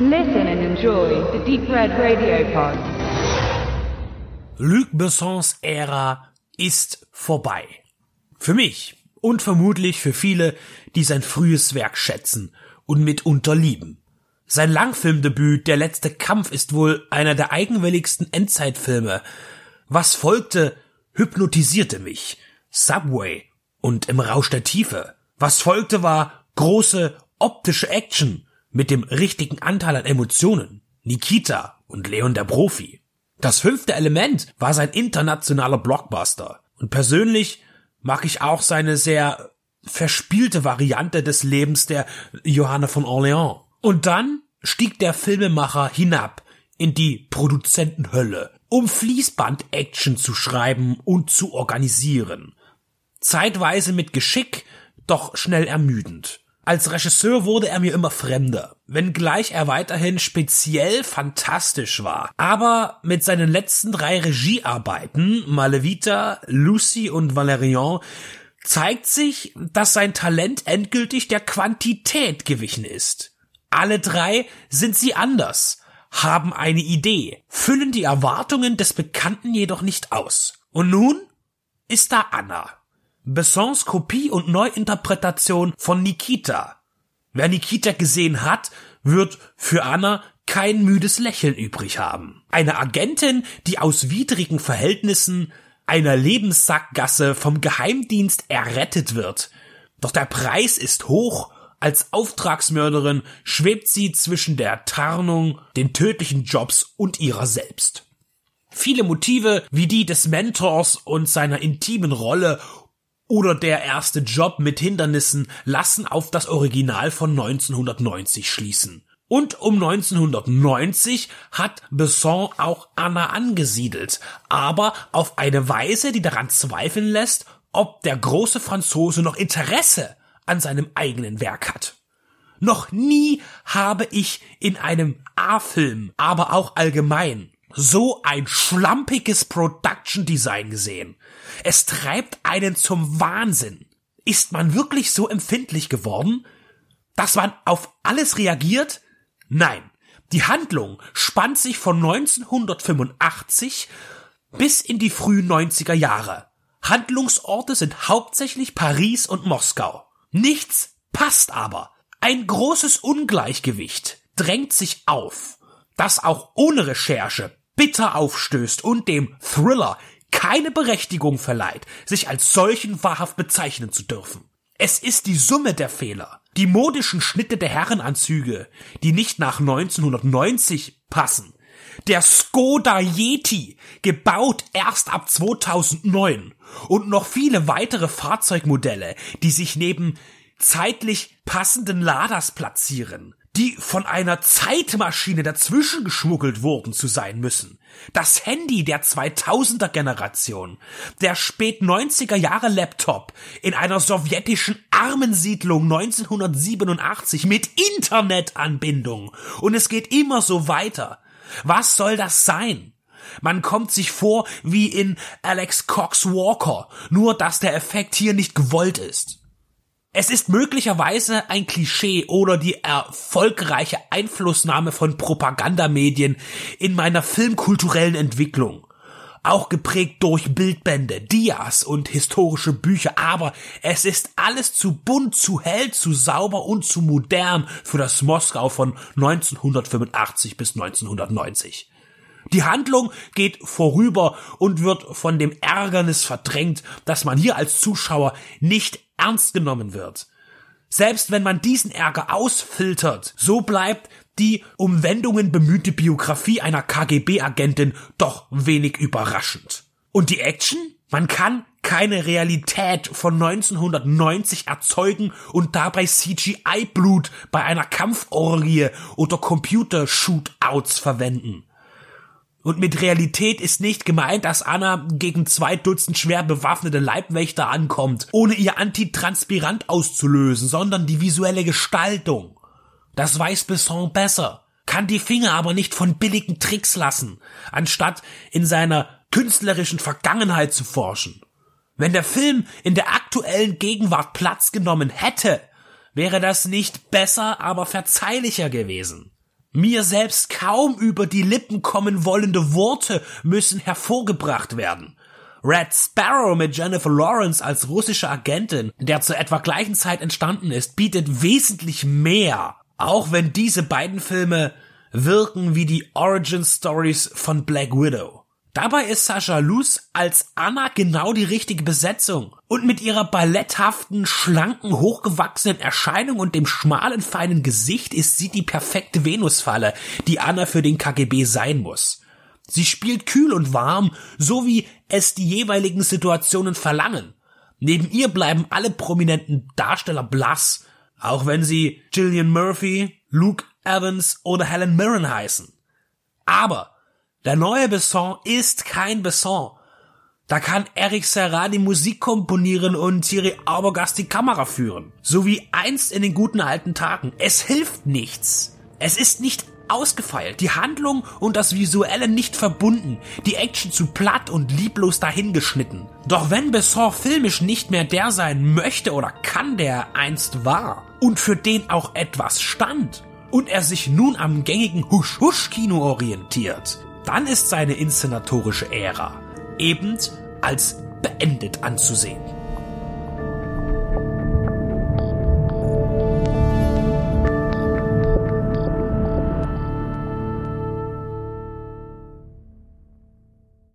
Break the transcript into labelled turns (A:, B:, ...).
A: Listen and enjoy the Deep Red Radio Pod.
B: Luc Bessons Ära ist vorbei. Für mich und vermutlich für viele, die sein frühes Werk schätzen und mitunter lieben. Sein Langfilmdebüt Der letzte Kampf ist wohl einer der eigenwilligsten Endzeitfilme. Was folgte, hypnotisierte mich. Subway und Im Rausch der Tiefe. Was folgte war große optische Action mit dem richtigen Anteil an Emotionen. Nikita und Leon der Profi. Das fünfte Element war sein internationaler Blockbuster. Und persönlich mag ich auch seine sehr verspielte Variante des Lebens der Johanna von Orléans. Und dann stieg der Filmemacher hinab in die Produzentenhölle, um Fließband-Action zu schreiben und zu organisieren. Zeitweise mit Geschick, doch schnell ermüdend. Als Regisseur wurde er mir immer fremder, wenngleich er weiterhin speziell fantastisch war. Aber mit seinen letzten drei Regiearbeiten, Malevita, Lucy und Valerian, zeigt sich, dass sein Talent endgültig der Quantität gewichen ist. Alle drei sind sie anders, haben eine Idee, füllen die Erwartungen des Bekannten jedoch nicht aus. Und nun ist da Anna. Bessons Kopie und Neuinterpretation von Nikita. Wer Nikita gesehen hat, wird für Anna kein müdes Lächeln übrig haben. Eine Agentin, die aus widrigen Verhältnissen einer Lebenssackgasse vom Geheimdienst errettet wird. Doch der Preis ist hoch, als Auftragsmörderin schwebt sie zwischen der Tarnung, den tödlichen Jobs und ihrer selbst. Viele Motive wie die des Mentors und seiner intimen Rolle oder der erste Job mit Hindernissen lassen auf das Original von 1990 schließen. Und um 1990 hat Besson auch Anna angesiedelt, aber auf eine Weise, die daran zweifeln lässt, ob der große Franzose noch Interesse an seinem eigenen Werk hat. Noch nie habe ich in einem A-Film, aber auch allgemein, so ein schlampiges Production Design gesehen. Es treibt einen zum Wahnsinn. Ist man wirklich so empfindlich geworden, dass man auf alles reagiert? Nein. Die Handlung spannt sich von 1985 bis in die frühen 90er Jahre. Handlungsorte sind hauptsächlich Paris und Moskau. Nichts passt aber. Ein großes Ungleichgewicht drängt sich auf, das auch ohne Recherche bitter aufstößt und dem Thriller keine Berechtigung verleiht, sich als solchen wahrhaft bezeichnen zu dürfen. Es ist die Summe der Fehler, die modischen Schnitte der Herrenanzüge, die nicht nach 1990 passen, der Skoda Yeti, gebaut erst ab 2009 und noch viele weitere Fahrzeugmodelle, die sich neben zeitlich passenden Laders platzieren, die von einer Zeitmaschine dazwischen geschmuggelt wurden zu sein müssen. Das Handy der 2000er Generation, der spät 90er Jahre Laptop in einer sowjetischen Armensiedlung 1987 mit Internetanbindung. Und es geht immer so weiter. Was soll das sein? Man kommt sich vor wie in Alex Cox Walker, nur dass der Effekt hier nicht gewollt ist. Es ist möglicherweise ein Klischee oder die erfolgreiche Einflussnahme von Propagandamedien in meiner filmkulturellen Entwicklung. Auch geprägt durch Bildbände, Dias und historische Bücher, aber es ist alles zu bunt, zu hell, zu sauber und zu modern für das Moskau von 1985 bis 1990. Die Handlung geht vorüber und wird von dem Ärgernis verdrängt, dass man hier als Zuschauer nicht ernst genommen wird. Selbst wenn man diesen Ärger ausfiltert, so bleibt die um Wendungen bemühte Biografie einer KGB-Agentin doch wenig überraschend. Und die Action? Man kann keine Realität von 1990 erzeugen und dabei CGI-Blut bei einer Kampforgie oder Computer-Shootouts verwenden. Und mit Realität ist nicht gemeint, dass Anna gegen zwei Dutzend schwer bewaffnete Leibwächter ankommt, ohne ihr Antitranspirant auszulösen, sondern die visuelle Gestaltung. Das weiß Besson besser, kann die Finger aber nicht von billigen Tricks lassen, anstatt in seiner künstlerischen Vergangenheit zu forschen. Wenn der Film in der aktuellen Gegenwart Platz genommen hätte, wäre das nicht besser, aber verzeihlicher gewesen. Mir selbst kaum über die Lippen kommen wollende Worte müssen hervorgebracht werden. Red Sparrow mit Jennifer Lawrence als russische Agentin, der zur etwa gleichen Zeit entstanden ist, bietet wesentlich mehr. Auch wenn diese beiden Filme wirken wie die Origin Stories von Black Widow. Dabei ist Sascha Luz als Anna genau die richtige Besetzung. Und mit ihrer balletthaften, schlanken, hochgewachsenen Erscheinung und dem schmalen, feinen Gesicht ist sie die perfekte Venusfalle, die Anna für den KGB sein muss. Sie spielt kühl und warm, so wie es die jeweiligen Situationen verlangen. Neben ihr bleiben alle prominenten Darsteller blass, auch wenn sie Gillian Murphy, Luke Evans oder Helen Mirren heißen. Aber der neue Besson ist kein Besson. Da kann Eric Serra die Musik komponieren und Thierry Arbogast die Kamera führen. So wie einst in den guten alten Tagen. Es hilft nichts. Es ist nicht ausgefeilt, die Handlung und das Visuelle nicht verbunden, die Action zu platt und lieblos dahingeschnitten. Doch wenn Besson filmisch nicht mehr der sein möchte oder kann, der er einst war, und für den auch etwas stand, und er sich nun am gängigen Husch-Husch-Kino orientiert, dann ist seine inszenatorische Ära eben als beendet anzusehen.